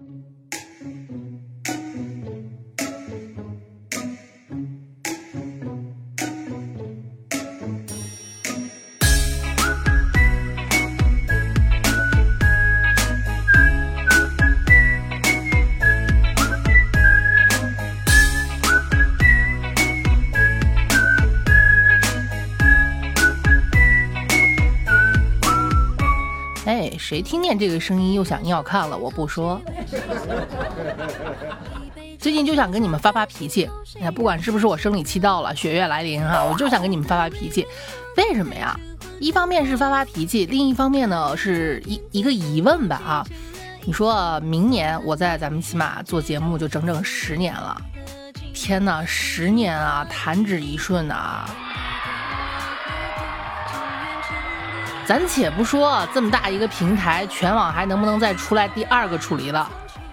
哎，谁听见这个声音又想要看了？我不说。最近就想跟你们发发脾气，哎，不管是不是我生理期到了，血月来临哈，我就想跟你们发发脾气。为什么呀？一方面是发发脾气，另一方面呢是一一个疑问吧啊。你说明年我在咱们起码做节目就整整十年了，天哪，十年啊，弹指一瞬啊！咱且不说这么大一个平台，全网还能不能再出来第二个楚离了？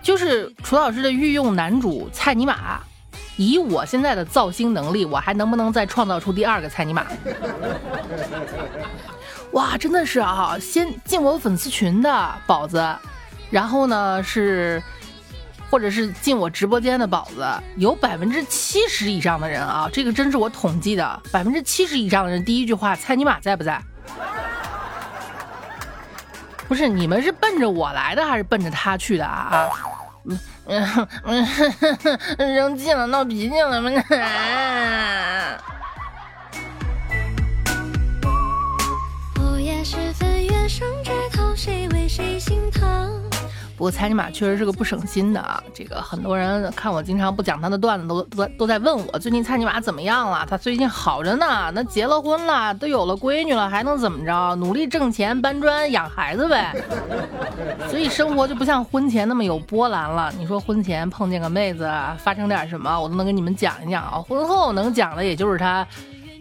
就是楚老师的御用男主蔡尼玛，以我现在的造星能力，我还能不能再创造出第二个蔡尼玛？哇，真的是啊！先进我粉丝群的宝子，然后呢是，或者是进我直播间的宝子，有百分之七十以上的人啊，这个真是我统计的，百分之七十以上的人第一句话蔡尼玛在不在？不是你们是奔着我来的，还是奔着他去的啊？啊，嗯嗯嗯，生气了，闹脾气了吗？午夜时分，月升枝头，谁为谁心疼？不过蔡尼玛确实是个不省心的啊！这个很多人看我经常不讲他的段子，都都都在问我最近蔡尼玛怎么样了？他最近好着呢，那结了婚了，都有了闺女了，还能怎么着？努力挣钱，搬砖，养孩子呗。所以生活就不像婚前那么有波澜了。你说婚前碰见个妹子，发生点什么，我都能跟你们讲一讲啊。婚后能讲的也就是他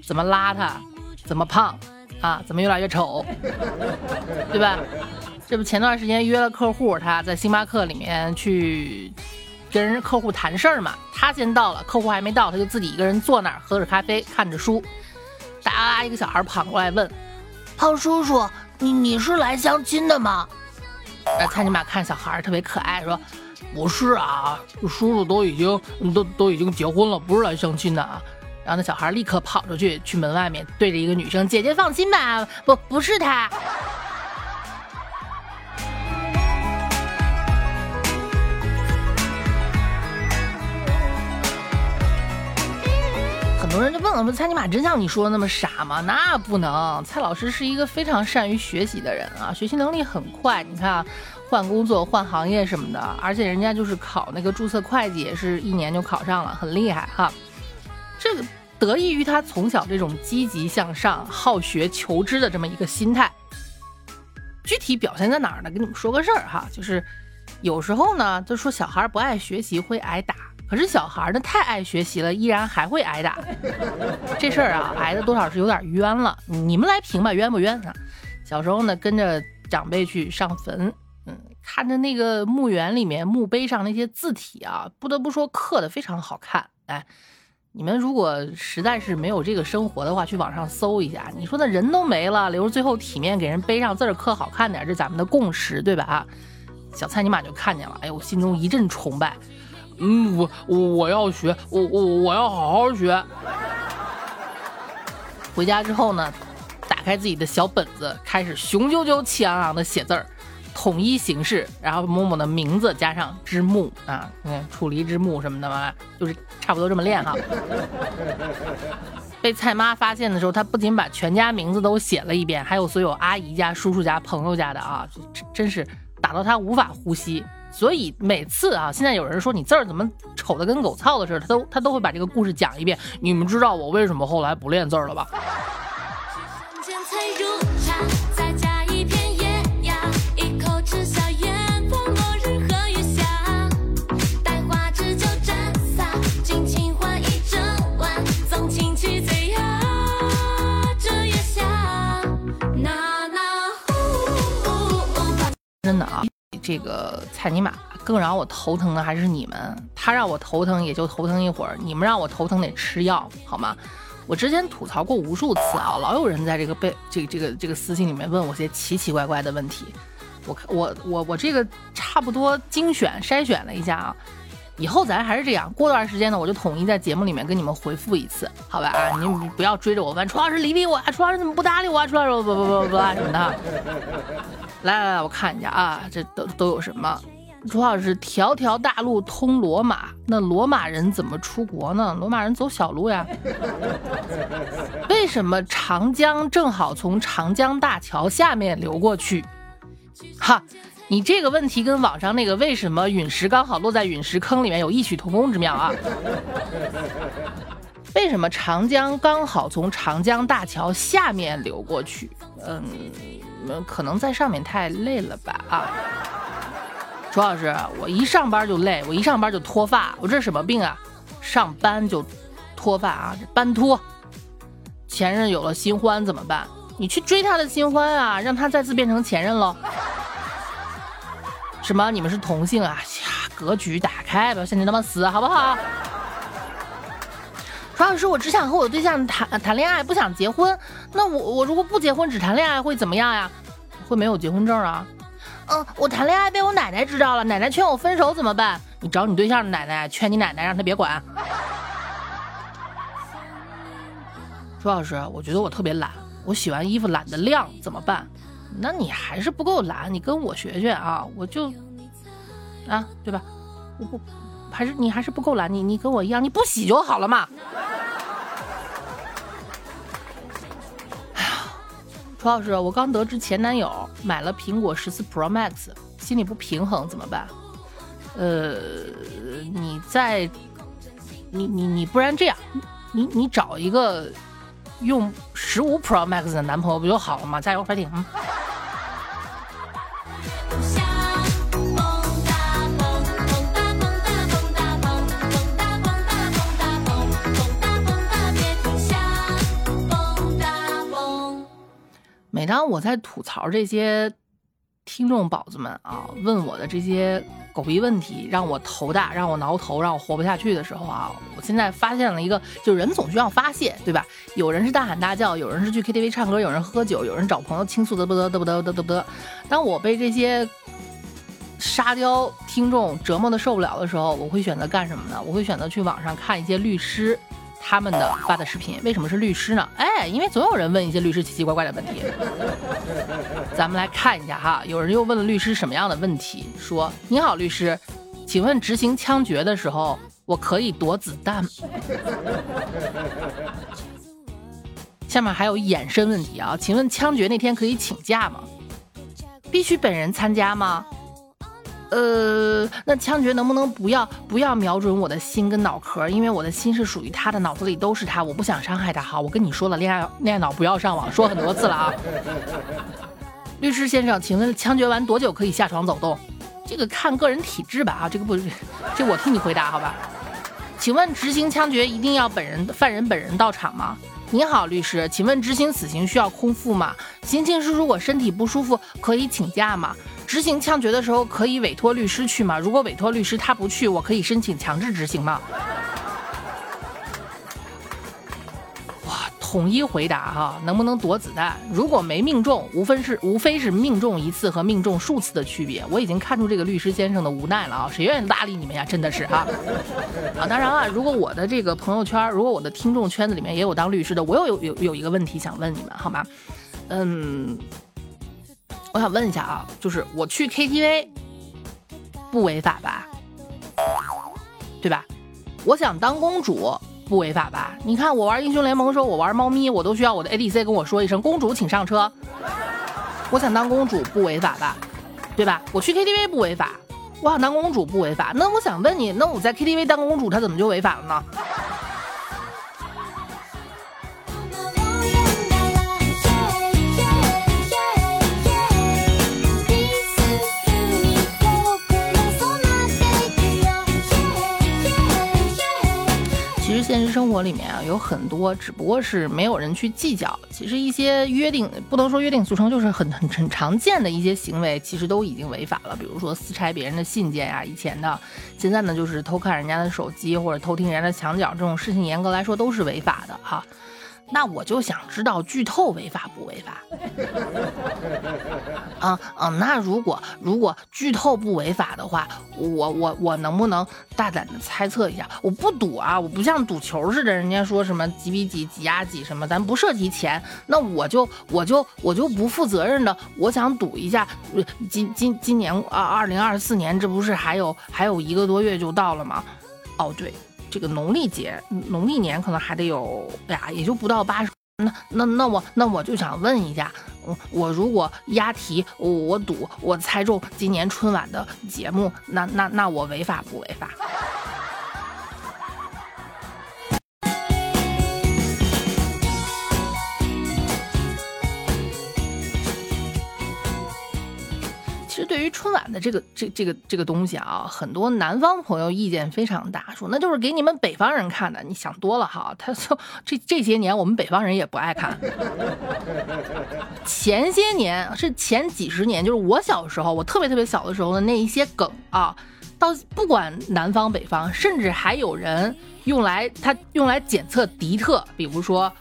怎么邋遢，怎么胖啊，怎么越来越丑，对吧？这不前段时间约了客户，他在星巴克里面去跟人客户谈事儿嘛。他先到了，客户还没到，他就自己一个人坐那儿喝着咖啡，看着书。哒，一个小孩跑过来问：“胖叔叔，你你是来相亲的吗？”那蔡尼玛看小孩特别可爱，说：“不是啊，叔叔都已经都都已经结婚了，不是来相亲的啊。”然后那小孩立刻跑出去，去门外面对着一个女生：“姐姐放心吧，不不是他。”问了，说蔡尼玛真像你说的那么傻吗？那不能，蔡老师是一个非常善于学习的人啊，学习能力很快。你看，换工作、换行业什么的，而且人家就是考那个注册会计，也是一年就考上了，很厉害哈。这个得益于他从小这种积极向上、好学求知的这么一个心态。具体表现在哪儿呢？跟你们说个事儿哈，就是有时候呢，就说小孩不爱学习会挨打。可是小孩呢，太爱学习了，依然还会挨打。这事儿啊，挨的多少是有点冤了。你们来评吧，冤不冤啊？小时候呢，跟着长辈去上坟，嗯，看着那个墓园里面墓碑上那些字体啊，不得不说刻的非常好看。哎，你们如果实在是没有这个生活的话，去网上搜一下。你说那人都没了，留着最后体面给人碑上字儿刻好看点，这咱们的共识，对吧？啊，小蔡尼玛就看见了，哎呦，心中一阵崇拜。嗯，我我我要学，我我我要好好学。回家之后呢，打开自己的小本子，开始雄赳赳气昂昂的写字儿，统一形式，然后某某的名字加上之木啊，嗯，楚离之木什么的嘛，就是差不多这么练哈。被蔡妈发现的时候，她不仅把全家名字都写了一遍，还有所有阿姨家、叔叔家、朋友家的啊，真真是打到她无法呼吸。所以每次啊，现在有人说你字儿怎么丑的跟狗操的似的，他都他都会把这个故事讲一遍。你们知道我为什么后来不练字儿了吧？真的啊。这个蔡尼玛更让我头疼的还是你们，他让我头疼也就头疼一会儿，你们让我头疼得吃药好吗？我之前吐槽过无数次啊，老有人在这个被这个这个这个私信里面问我些奇奇怪怪的问题，我我我我这个差不多精选筛选了一下啊，以后咱还是这样，过段时间呢，我就统一在节目里面跟你们回复一次，好吧啊？你不要追着我问，楚老师理理我啊，楚老师怎么不搭理我啊？楚老师不不不不什么的。来来来，我看一下啊，这都都有什么？主要是，条条大路通罗马，那罗马人怎么出国呢？罗马人走小路呀。为什么长江正好从长江大桥下面流过去？哈，你这个问题跟网上那个为什么陨石刚好落在陨石坑里面有异曲同工之妙啊？为什么长江刚好从长江大桥下面流过去？嗯，可能在上面太累了吧？啊。朱老师，我一上班就累，我一上班就脱发，我这是什么病啊？上班就脱发啊，这斑秃。前任有了新欢怎么办？你去追他的新欢啊，让他再次变成前任喽。什么？你们是同性啊？呀，格局打开，不要像你那么死，好不好？楚老师，我只想和我对象谈谈恋爱，不想结婚。那我我如果不结婚，只谈恋爱会怎么样呀？会没有结婚证啊？嗯，我谈恋爱被我奶奶知道了，奶奶劝我分手怎么办？你找你对象的奶奶劝你奶奶，让她别管。朱老师，我觉得我特别懒，我洗完衣服懒得晾，怎么办？那你还是不够懒，你跟我学学啊，我就啊，对吧？我不还是你还是不够懒，你你跟我一样，你不洗就好了嘛。楚老师，我刚得知前男友买了苹果十四 Pro Max，心里不平衡，怎么办？呃，你再，你你你，不然这样，你你找一个用十五 Pro Max 的男朋友不就好了吗？加油，快点！嗯。每当我在吐槽这些听众宝子们啊，问我的这些狗逼问题，让我头大，让我挠头，让我活不下去的时候啊，我现在发现了一个，就人总需要发泄，对吧？有人是大喊大叫，有人是去 KTV 唱歌，有人喝酒，有人找朋友倾诉，得不得得不得得不得。当我被这些沙雕听众折磨的受不了的时候，我会选择干什么呢？我会选择去网上看一些律师。他们的发的视频为什么是律师呢？哎，因为总有人问一些律师奇奇怪怪的问题。咱们来看一下哈，有人又问了律师什么样的问题？说：“你好，律师，请问执行枪决的时候，我可以躲子弹？” 下面还有衍生问题啊，请问枪决那天可以请假吗？必须本人参加吗？呃，那枪决能不能不要不要瞄准我的心跟脑壳？因为我的心是属于他的，脑子里都是他，我不想伤害他。好，我跟你说了，恋爱恋爱脑不要上网，说很多次了啊。律师先生，请问枪决完多久可以下床走动？这个看个人体质吧啊，这个不，这我替你回答好吧？请问执行枪决一定要本人犯人本人到场吗？你好，律师，请问执行死刑需要空腹吗？刑庆师如果身体不舒服可以请假吗？执行枪决的时候可以委托律师去吗？如果委托律师他不去，我可以申请强制执行吗？哇，统一回答哈，能不能躲子弹？如果没命中，无非是无非是命中一次和命中数次的区别。我已经看出这个律师先生的无奈了啊，谁愿意搭理你们呀？真的是哈啊！当然了，如果我的这个朋友圈，如果我的听众圈子里面也有当律师的，我有有有有一个问题想问你们，好吗？嗯。我想问一下啊，就是我去 KTV 不违法吧？对吧？我想当公主不违法吧？你看我玩英雄联盟的时候，我玩猫咪，我都需要我的 ADC 跟我说一声“公主，请上车”。我想当公主不违法吧？对吧？我去 KTV 不违法，我想当公主不违法。那我想问你，那我在 KTV 当公主，她怎么就违法了呢？生活里面啊，有很多，只不过是没有人去计较。其实一些约定，不能说约定俗成，就是很很 很常见的一些行为，其实都已经违法了。比如说私拆别人的信件呀，以前的，现在呢就是偷看人家的手机或者偷听人家的墙角，这种事情严格来说都是违法的哈。那我就想知道剧透违法不违法？啊啊，那如果如果剧透不违法的话，我我我能不能大胆的猜测一下？我不赌啊，我不像赌球似的，人家说什么几比几、几压几什么，咱不涉及钱，那我就我就我就不负责任的，我想赌一下，今今今年二二零二四年，这不是还有还有一个多月就到了吗？哦，对。这个农历节，农历年可能还得有，哎呀，也就不到八十。那那那我那我就想问一下，我我如果押题，我赌，我猜中今年春晚的节目，那那那我违法不违法？实对于春晚的这个这这个这个东西啊，很多南方朋友意见非常大，说那就是给你们北方人看的。你想多了哈，他说这这些年我们北方人也不爱看。前些年是前几十年，就是我小时候，我特别特别小的时候的那一些梗啊，到不管南方北方，甚至还有人用来他用来检测敌特，比如说，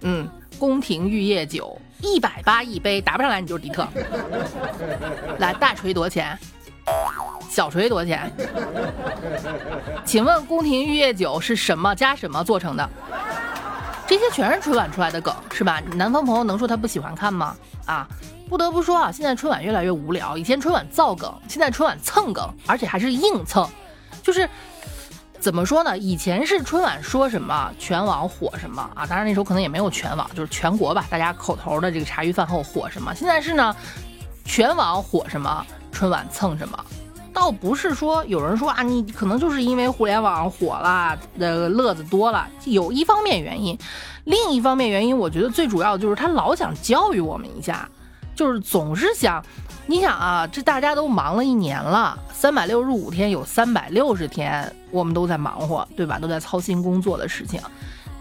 嗯，宫廷玉液酒。一百八一杯，打不上来你就是迪特。来，大锤多少钱？小锤多少钱？请问宫廷玉液酒是什么加什么做成的？这些全是春晚出来的梗，是吧？南方朋友能说他不喜欢看吗？啊，不得不说啊，现在春晚越来越无聊。以前春晚造梗，现在春晚蹭梗，而且还是硬蹭，就是。怎么说呢？以前是春晚说什么全网火什么啊？当然那时候可能也没有全网，就是全国吧，大家口头的这个茶余饭后火什么。现在是呢，全网火什么，春晚蹭什么。倒不是说有人说啊，你可能就是因为互联网火了，的乐子多了，有一方面原因，另一方面原因，我觉得最主要就是他老想教育我们一下，就是总是想。你想啊，这大家都忙了一年了，三百六十五天有三百六十天，我们都在忙活，对吧？都在操心工作的事情。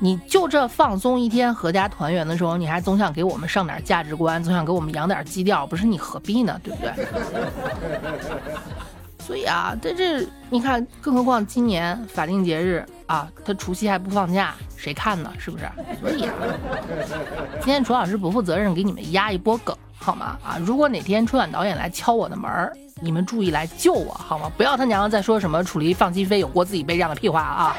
你就这放松一天，合家团圆的时候，你还总想给我们上点价值观，总想给我们养点基调，不是你何必呢？对不对？所以啊，在这你看，更何况今年法定节日啊，他除夕还不放假，谁看呢？是不是？所以啊，今天楚老师不负责任给你们压一波梗。好吗？啊，如果哪天春晚导演来敲我的门儿，你们注意来救我，好吗？不要他娘再说什么楚离放心飞，有过自己杯这样的屁话啊！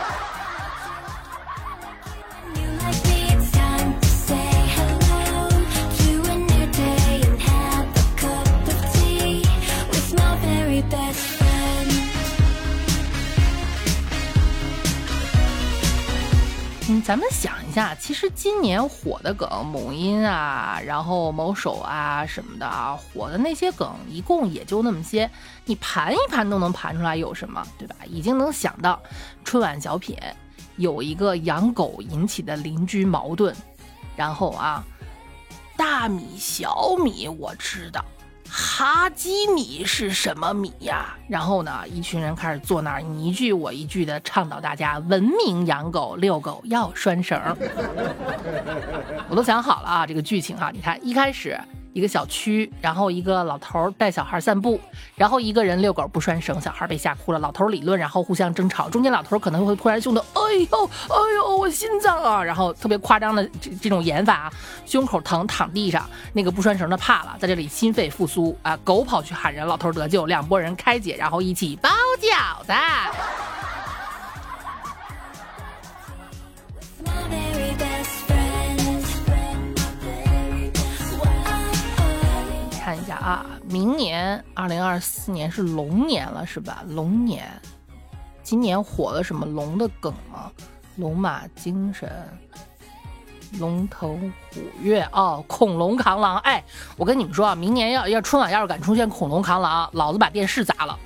咱们想一下，其实今年火的梗，某音啊，然后某手啊什么的啊，火的那些梗，一共也就那么些，你盘一盘都能盘出来有什么，对吧？已经能想到春晚小品有一个养狗引起的邻居矛盾，然后啊，大米小米我知道。哈基米是什么米呀？然后呢，一群人开始坐那儿，你一句我一句的倡导大家文明养狗，遛狗要拴绳。我都想好了啊，这个剧情哈，你看一开始。一个小区，然后一个老头带小孩散步，然后一个人遛狗不拴绳，小孩被吓哭了。老头理论，然后互相争吵，中间老头可能会突然胸口，哎呦，哎呦，我心脏啊！然后特别夸张的这这种演法啊，胸口疼，躺地上，那个不拴绳的怕了，在这里心肺复苏啊，狗跑去喊人，老头得救，两拨人开解，然后一起包饺子。啊，明年二零二四年是龙年了，是吧？龙年，今年火了什么龙的梗吗？龙马精神，龙头虎跃哦，恐龙扛狼。哎，我跟你们说啊，明年要要春晚要是敢出现恐龙扛狼，老子把电视砸了。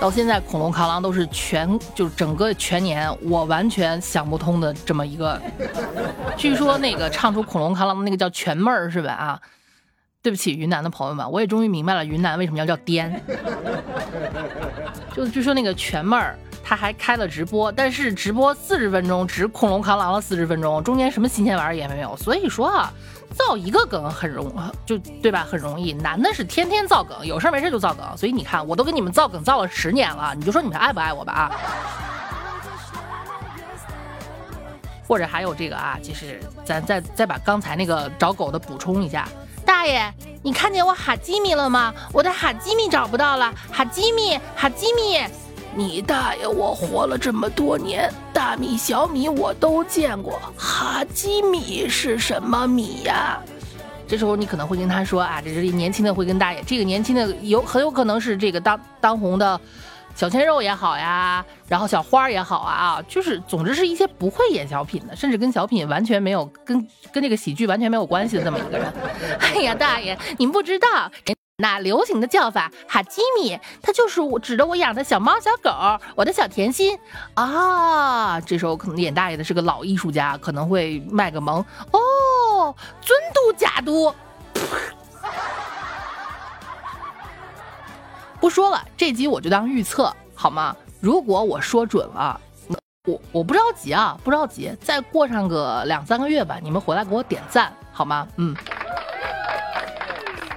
到现在，恐龙扛狼都是全，就是整个全年我完全想不通的这么一个。据说那个唱出恐龙扛狼的那个叫全妹儿是吧？啊，对不起云南的朋友们，我也终于明白了云南为什么要叫滇。就据说那个全妹儿。他还开了直播，但是直播四十分钟，只恐龙扛狼了四十分钟，中间什么新鲜玩意儿也没有。所以说啊，造一个梗很容，就对吧？很容易，男的是天天造梗，有事没事就造梗。所以你看，我都给你们造梗造了十年了，你就说你们爱不爱我吧啊？或者还有这个啊，就是咱再再把刚才那个找狗的补充一下。大爷，你看见我哈基米了吗？我的哈基米找不到了，哈基米，哈基米，你大爷！我活了这么多年，大米、小米我都见过，哈基米是什么米呀？这时候你可能会跟他说啊，这是年轻的会跟大爷，这个年轻的有很有可能是这个当当红的。小鲜肉也好呀，然后小花也好啊，就是总之是一些不会演小品的，甚至跟小品完全没有跟跟这个喜剧完全没有关系的这么一个人。哎呀，大爷，您不知道，那流行的叫法哈基米，它就是我指着我养的小猫小狗，我的小甜心啊。这时候可能演大爷的是个老艺术家，可能会卖个萌哦，尊嘟假嘟。不说了，这集我就当预测好吗？如果我说准了，我我不着急啊，不着急，再过上个两三个月吧，你们回来给我点赞好吗？嗯，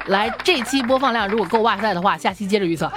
来，这期播放量如果够哇塞的话，下期接着预测。